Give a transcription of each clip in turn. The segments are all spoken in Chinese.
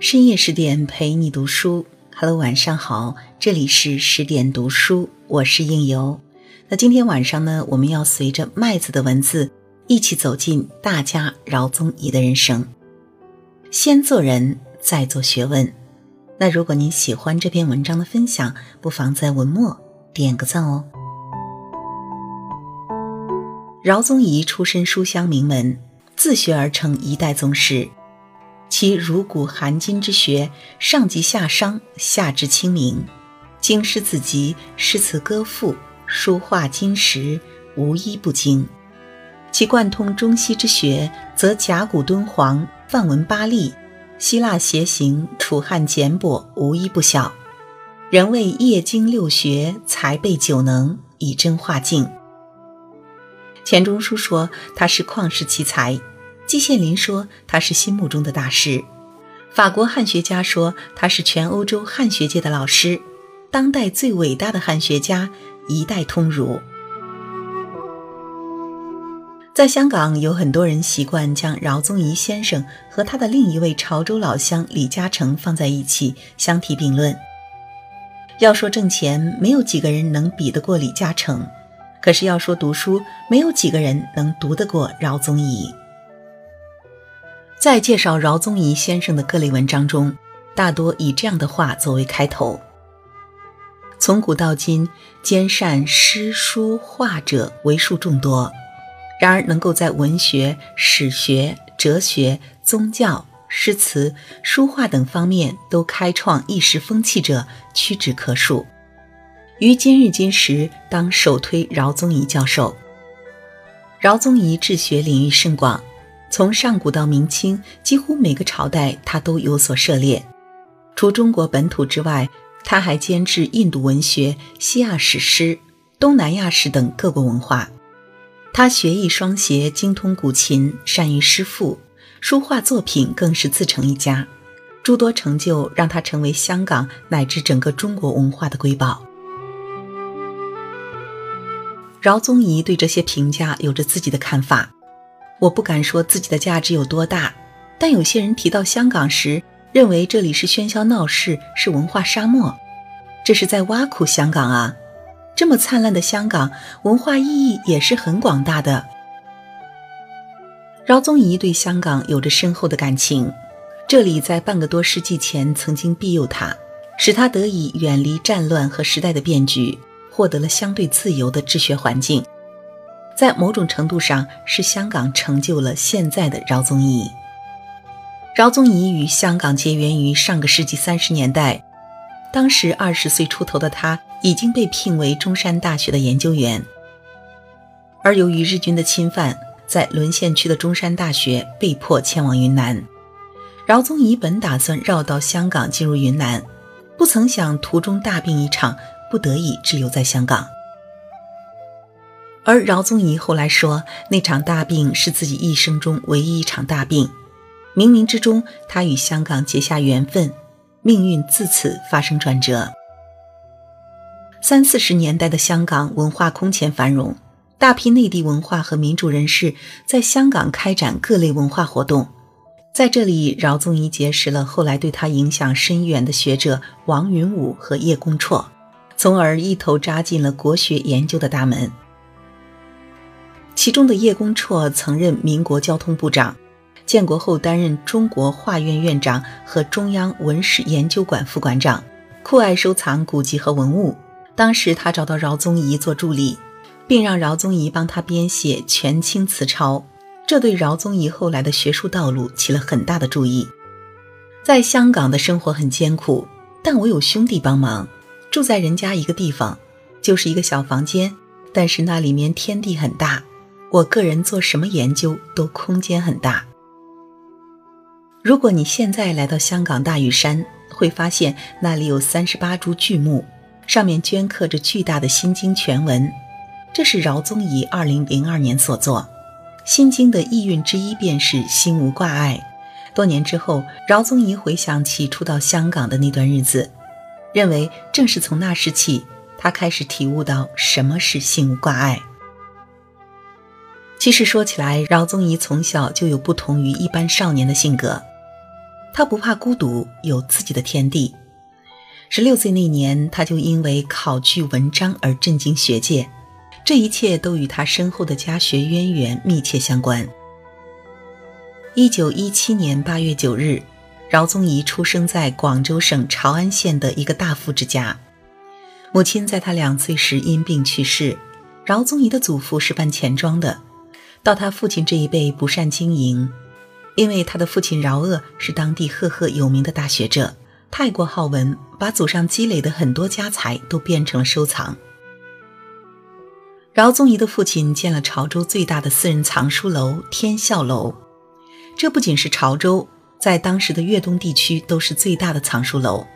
深夜十点陪你读书，Hello，晚上好，这里是十点读书，我是应由。那今天晚上呢，我们要随着麦子的文字一起走进大家饶宗颐的人生。先做人，再做学问。那如果您喜欢这篇文章的分享，不妨在文末点个赞哦。饶宗颐出身书香名门，自学而成一代宗师。其儒古含今之学，上及夏商，下至清明，经师子集、诗词歌赋、书画金石，无一不精。其贯通中西之学，则甲骨敦煌、梵文巴利、希腊楔形、楚汉简帛，无一不晓。人谓业经六学，才备九能，以真化境。钱钟书说他是旷世奇才。季羡林说他是心目中的大师，法国汉学家说他是全欧洲汉学界的老师，当代最伟大的汉学家，一代通儒。在香港，有很多人习惯将饶宗颐先生和他的另一位潮州老乡李嘉诚放在一起相提并论。要说挣钱，没有几个人能比得过李嘉诚；可是要说读书，没有几个人能读得过饶宗颐。在介绍饶宗颐先生的各类文章中，大多以这样的话作为开头：从古到今，兼善诗书画者为数众多，然而能够在文学、史学、哲学、宗教、诗词、书画等方面都开创一时风气者，屈指可数。于今日今时，当首推饶宗颐教授。饶宗颐治学领域甚广。从上古到明清，几乎每个朝代他都有所涉猎。除中国本土之外，他还兼治印度文学、西亚史诗、东南亚史等各国文化。他学艺双协，精通古琴，善于诗赋，书画作品更是自成一家。诸多成就让他成为香港乃至整个中国文化的瑰宝。饶宗颐对这些评价有着自己的看法。我不敢说自己的价值有多大，但有些人提到香港时，认为这里是喧嚣闹市，是文化沙漠，这是在挖苦香港啊！这么灿烂的香港，文化意义也是很广大的。饶宗颐对香港有着深厚的感情，这里在半个多世纪前曾经庇佑他，使他得以远离战乱和时代的变局，获得了相对自由的治学环境。在某种程度上，是香港成就了现在的饶宗颐。饶宗颐与香港结缘于上个世纪三十年代，当时二十岁出头的他已经被聘为中山大学的研究员。而由于日军的侵犯，在沦陷区的中山大学被迫迁往云南。饶宗颐本打算绕道香港进入云南，不曾想途中大病一场，不得已滞留在香港。而饶宗颐后来说，那场大病是自己一生中唯一一场大病。冥冥之中，他与香港结下缘分，命运自此发生转折。三四十年代的香港文化空前繁荣，大批内地文化和民主人士在香港开展各类文化活动。在这里，饶宗颐结识了后来对他影响深远的学者王云武和叶公绰，从而一头扎进了国学研究的大门。其中的叶公绰曾任民国交通部长，建国后担任中国画院院长和中央文史研究馆副馆长，酷爱收藏古籍和文物。当时他找到饶宗颐做助理，并让饶宗颐帮他编写全清词抄，这对饶宗颐后来的学术道路起了很大的注意。在香港的生活很艰苦，但我有兄弟帮忙，住在人家一个地方，就是一个小房间，但是那里面天地很大。我个人做什么研究都空间很大。如果你现在来到香港大屿山，会发现那里有三十八株巨木，上面镌刻着巨大的《心经》全文。这是饶宗颐二零零二年所作，《心经》的意蕴之一便是心无挂碍。多年之后，饶宗颐回想起初到香港的那段日子，认为正是从那时起，他开始体悟到什么是心无挂碍。其实说起来，饶宗颐从小就有不同于一般少年的性格。他不怕孤独，有自己的天地。十六岁那年，他就因为考据文章而震惊学界，这一切都与他深厚的家学渊源密切相关。一九一七年八月九日，饶宗颐出生在广州省潮安县的一个大富之家，母亲在他两岁时因病去世。饶宗颐的祖父是办钱庄的，到他父亲这一辈不善经营，因为他的父亲饶鄂是当地赫赫有名的大学者。太过好文，把祖上积累的很多家财都变成了收藏。饶宗颐的父亲建了潮州最大的私人藏书楼天啸楼，这不仅是潮州，在当时的粤东地区都是最大的藏书楼。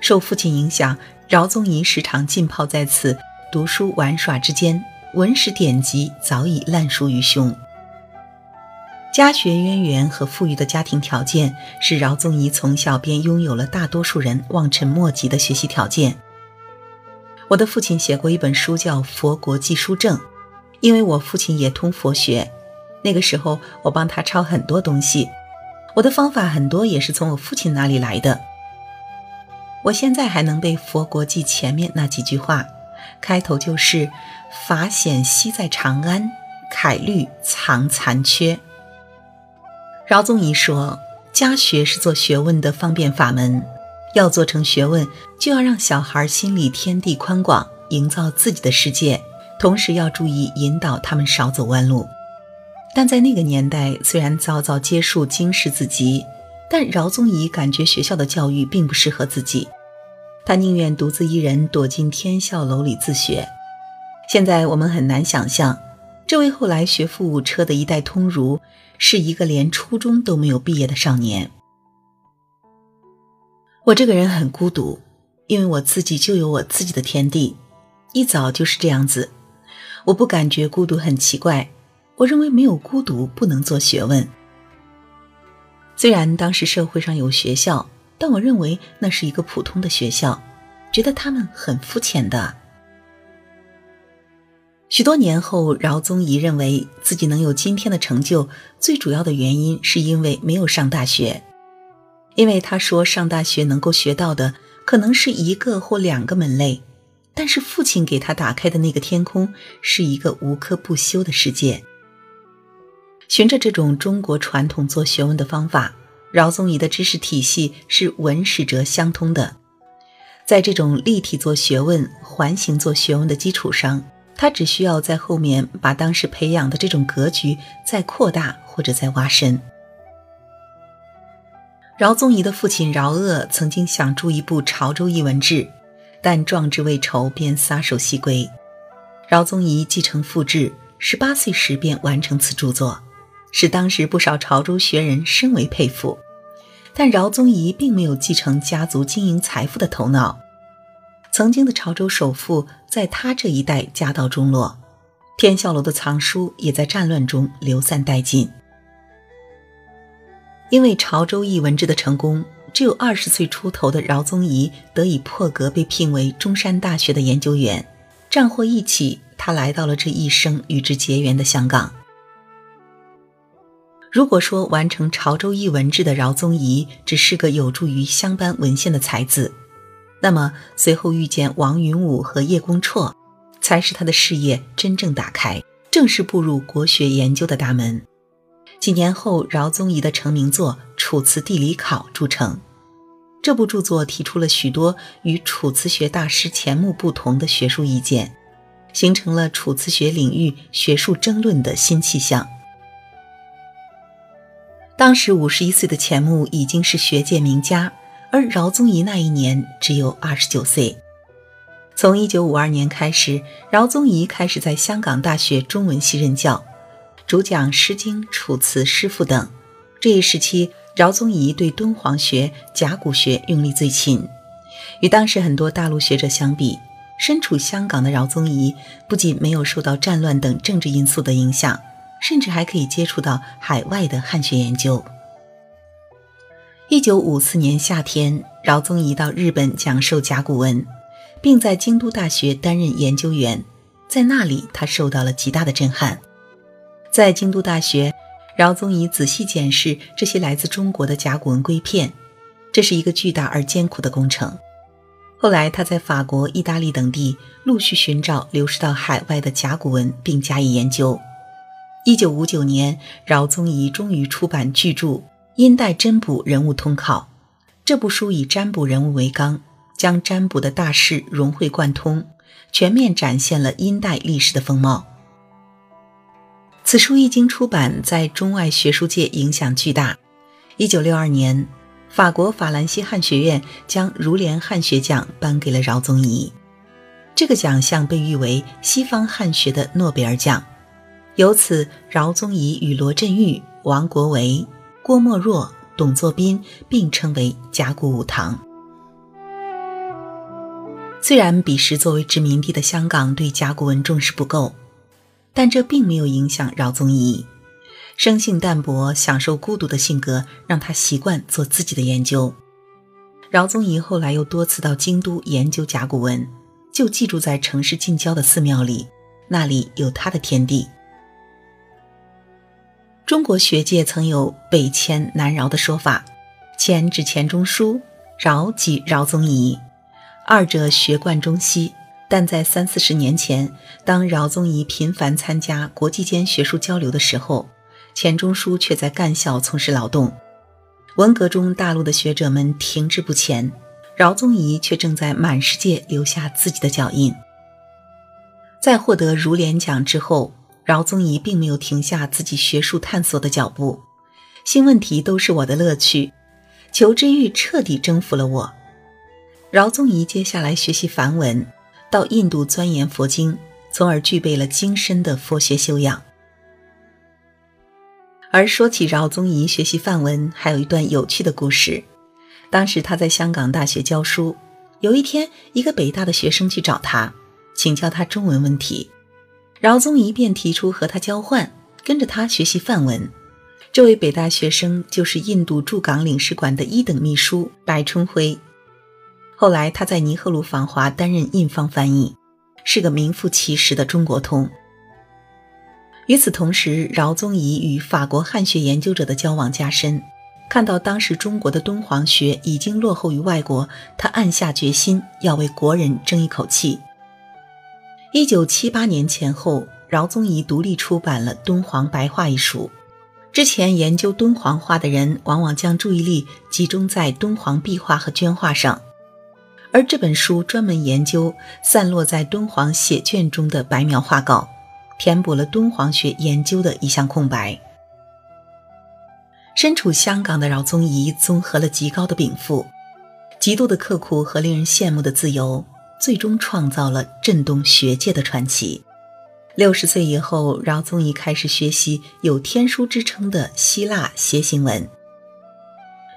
受父亲影响，饶宗颐时常浸泡在此读书玩耍之间，文史典籍早已烂熟于胸。家学渊源和富裕的家庭条件，使饶宗颐从小便拥有了大多数人望尘莫及的学习条件。我的父亲写过一本书，叫《佛国记书证》，因为我父亲也通佛学，那个时候我帮他抄很多东西。我的方法很多也是从我父亲那里来的。我现在还能背《佛国记》前面那几句话，开头就是“法显西在长安，楷律藏残缺”。饶宗颐说：“家学是做学问的方便法门，要做成学问，就要让小孩心里天地宽广，营造自己的世界，同时要注意引导他们少走弯路。”但在那个年代，虽然早早接触经世子集，但饶宗颐感觉学校的教育并不适合自己，他宁愿独自一人躲进天笑楼里自学。现在我们很难想象，这位后来学富五车的一代通儒。是一个连初中都没有毕业的少年。我这个人很孤独，因为我自己就有我自己的天地，一早就是这样子。我不感觉孤独很奇怪，我认为没有孤独不能做学问。虽然当时社会上有学校，但我认为那是一个普通的学校，觉得他们很肤浅的。许多年后，饶宗颐认为自己能有今天的成就，最主要的原因是因为没有上大学。因为他说，上大学能够学到的可能是一个或两个门类，但是父亲给他打开的那个天空是一个无科不修的世界。循着这种中国传统做学问的方法，饶宗颐的知识体系是文史哲相通的。在这种立体做学问、环形做学问的基础上。他只需要在后面把当时培养的这种格局再扩大或者再挖深。饶宗颐的父亲饶鄂曾经想著一部《潮州艺文志》，但壮志未酬便撒手西归。饶宗颐继承父志，十八岁时便完成此著作，使当时不少潮州学人深为佩服。但饶宗颐并没有继承家族经营财富的头脑。曾经的潮州首富，在他这一代家道中落，天笑楼的藏书也在战乱中流散殆尽。因为潮州译文志的成功，只有二十岁出头的饶宗颐得以破格被聘为中山大学的研究员。战祸一起，他来到了这一生与之结缘的香港。如果说完成潮州译文志的饶宗颐只是个有助于乡班文献的才子，那么随后遇见王云武和叶公绰，才是他的事业真正打开，正式步入国学研究的大门。几年后，饶宗颐的成名作《楚辞地理考》著成。这部著作提出了许多与楚辞学大师钱穆不同的学术意见，形成了楚辞学领域学术争论的新气象。当时五十一岁的钱穆已经是学界名家。而饶宗颐那一年只有二十九岁。从一九五二年开始，饶宗颐开始在香港大学中文系任教，主讲《诗经》《楚辞》《诗赋》等。这一时期，饶宗颐对敦煌学、甲骨学用力最勤。与当时很多大陆学者相比，身处香港的饶宗颐不仅没有受到战乱等政治因素的影响，甚至还可以接触到海外的汉学研究。一九五四年夏天，饶宗颐到日本讲授甲骨文，并在京都大学担任研究员。在那里，他受到了极大的震撼。在京都大学，饶宗颐仔细检视这些来自中国的甲骨文龟片，这是一个巨大而艰苦的工程。后来，他在法国、意大利等地陆续寻找流失到海外的甲骨文，并加以研究。一九五九年，饶宗颐终于出版巨著《殷代占卜人物通考》。这部书以占卜人物为纲，将占卜的大事融会贯通，全面展现了殷代历史的风貌。此书一经出版，在中外学术界影响巨大。一九六二年，法国法兰西汉学院将儒联汉学奖颁给了饶宗颐，这个奖项被誉为西方汉学的诺贝尔奖。由此，饶宗颐与罗振玉、王国维、郭沫若、董作宾并称为甲骨五堂。虽然彼时作为殖民地的香港对甲骨文重视不够。但这并没有影响饶宗颐，生性淡泊、享受孤独的性格让他习惯做自己的研究。饶宗颐后来又多次到京都研究甲骨文，就寄住在城市近郊的寺庙里，那里有他的天地。中国学界曾有北迁南饶的说法，迁指钱钟书，饶即饶宗颐，二者学贯中西。但在三四十年前，当饶宗颐频繁参加国际间学术交流的时候，钱钟书却在干校从事劳动。文革中，大陆的学者们停滞不前，饶宗颐却正在满世界留下自己的脚印。在获得儒联奖之后，饶宗颐并没有停下自己学术探索的脚步。新问题都是我的乐趣，求知欲彻底征服了我。饶宗颐接下来学习梵文。到印度钻研佛经，从而具备了精深的佛学修养。而说起饶宗颐学习梵文，还有一段有趣的故事。当时他在香港大学教书，有一天，一个北大的学生去找他，请教他中文问题，饶宗颐便提出和他交换，跟着他学习梵文。这位北大学生就是印度驻港领事馆的一等秘书白春辉。后来，他在尼赫鲁访华担任印方翻译，是个名副其实的中国通。与此同时，饶宗颐与法国汉学研究者的交往加深，看到当时中国的敦煌学已经落后于外国，他暗下决心要为国人争一口气。一九七八年前后，饶宗颐独立出版了《敦煌白话》一书。之前研究敦煌画的人，往往将注意力集中在敦煌壁画和绢画上。而这本书专门研究散落在敦煌写卷中的白描画稿，填补了敦煌学研究的一项空白。身处香港的饶宗颐综合了极高的禀赋、极度的刻苦和令人羡慕的自由，最终创造了震动学界的传奇。六十岁以后，饶宗颐开始学习有天书之称的希腊楔形文。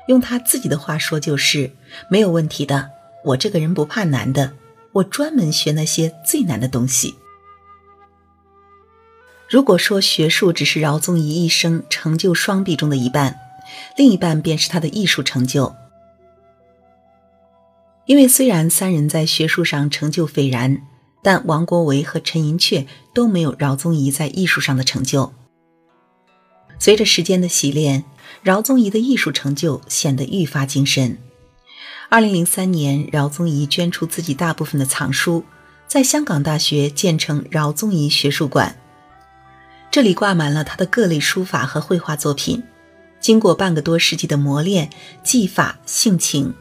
用他自己的话说，就是没有问题的。我这个人不怕难的，我专门学那些最难的东西。如果说学术只是饶宗颐一生成就双臂中的一半，另一半便是他的艺术成就。因为虽然三人在学术上成就斐然，但王国维和陈寅恪都没有饶宗颐在艺术上的成就。随着时间的洗练，饶宗颐的艺术成就显得愈发精深。二零零三年，饶宗颐捐出自己大部分的藏书，在香港大学建成饶宗颐学术馆。这里挂满了他的各类书法和绘画作品。经过半个多世纪的磨练，技法、性情、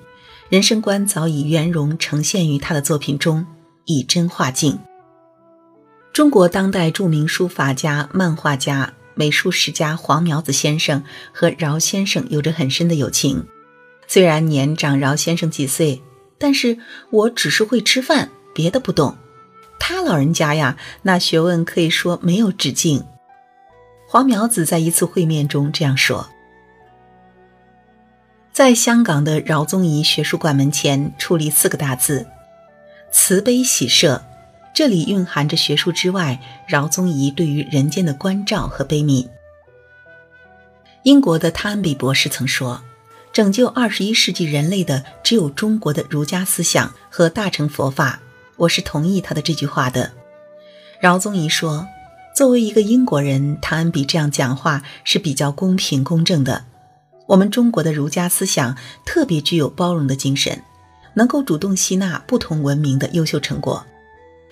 人生观早已圆融呈现于他的作品中，以真化境。中国当代著名书法家、漫画家、美术史家黄苗子先生和饶先生有着很深的友情。虽然年长饶先生几岁，但是我只是会吃饭，别的不懂。他老人家呀，那学问可以说没有止境。黄苗子在一次会面中这样说：“在香港的饶宗颐学术馆门前矗立四个大字‘慈悲喜舍’，这里蕴含着学术之外饶宗颐对于人间的关照和悲悯。”英国的汤恩比博士曾说。拯救二十一世纪人类的只有中国的儒家思想和大乘佛法，我是同意他的这句话的。饶宗颐说：“作为一个英国人，汤恩比这样讲话是比较公平公正的。我们中国的儒家思想特别具有包容的精神，能够主动吸纳不同文明的优秀成果。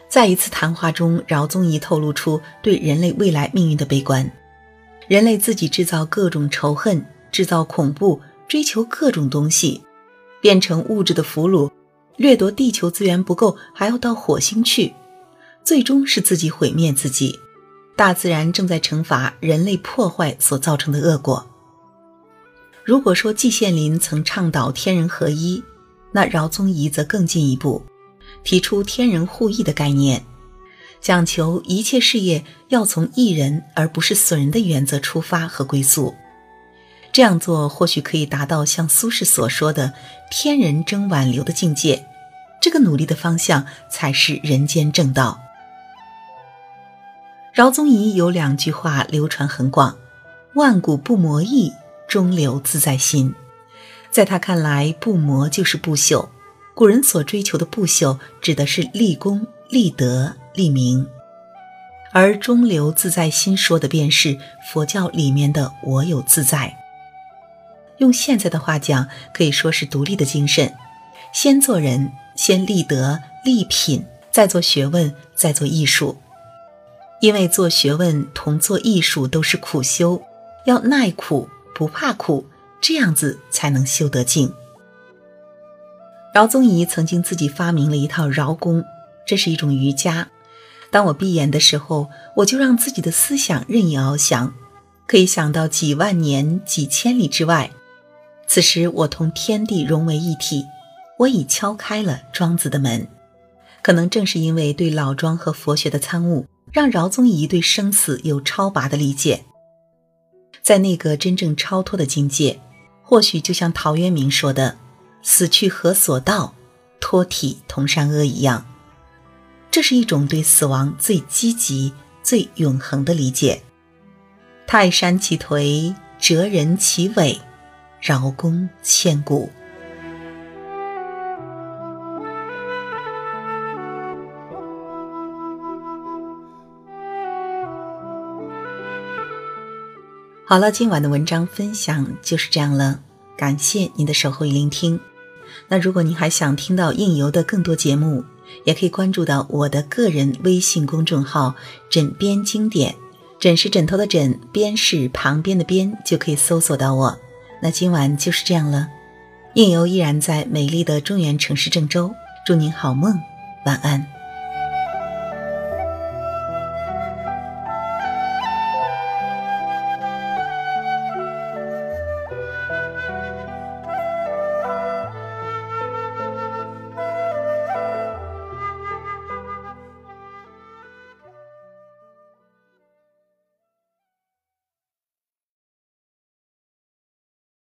在一次谈话中，饶宗颐透露出对人类未来命运的悲观：人类自己制造各种仇恨，制造恐怖，追求各种东西，变成物质的俘虏，掠夺地球资源不够，还要到火星去，最终是自己毁灭自己。大自然正在惩罚人类破坏所造成的恶果。如果说季羡林曾倡导天人合一，那饶宗颐则更进一步，提出天人互益的概念，讲求一切事业要从益人而不是损人的原则出发和归宿。这样做或许可以达到像苏轼所说的“天人争挽留”的境界。这个努力的方向才是人间正道。饶宗颐有两句话流传很广：“万古不磨意，中流自在心。”在他看来，不磨就是不朽。古人所追求的不朽，指的是立功、立德、立名；而“中流自在心”说的便是佛教里面的“我有自在”。用现在的话讲，可以说是独立的精神：先做人，先立德、立品，再做学问，再做艺术。因为做学问同做艺术都是苦修，要耐苦不怕苦，这样子才能修得静。饶宗颐曾经自己发明了一套饶功，这是一种瑜伽。当我闭眼的时候，我就让自己的思想任意翱翔，可以想到几万年、几千里之外。此时我同天地融为一体，我已敲开了庄子的门。可能正是因为对老庄和佛学的参悟。让饶宗颐对生死有超拔的理解，在那个真正超脱的境界，或许就像陶渊明说的“死去何所道，脱体同山阿”一样，这是一种对死亡最积极、最永恒的理解。泰山其颓，哲人其伟，饶公千古。好了，今晚的文章分享就是这样了，感谢您的守候与聆听。那如果您还想听到应由的更多节目，也可以关注到我的个人微信公众号“枕边经典”，枕是枕头的枕，边是旁边的边，就可以搜索到我。那今晚就是这样了，应由依然在美丽的中原城市郑州，祝您好梦，晚安。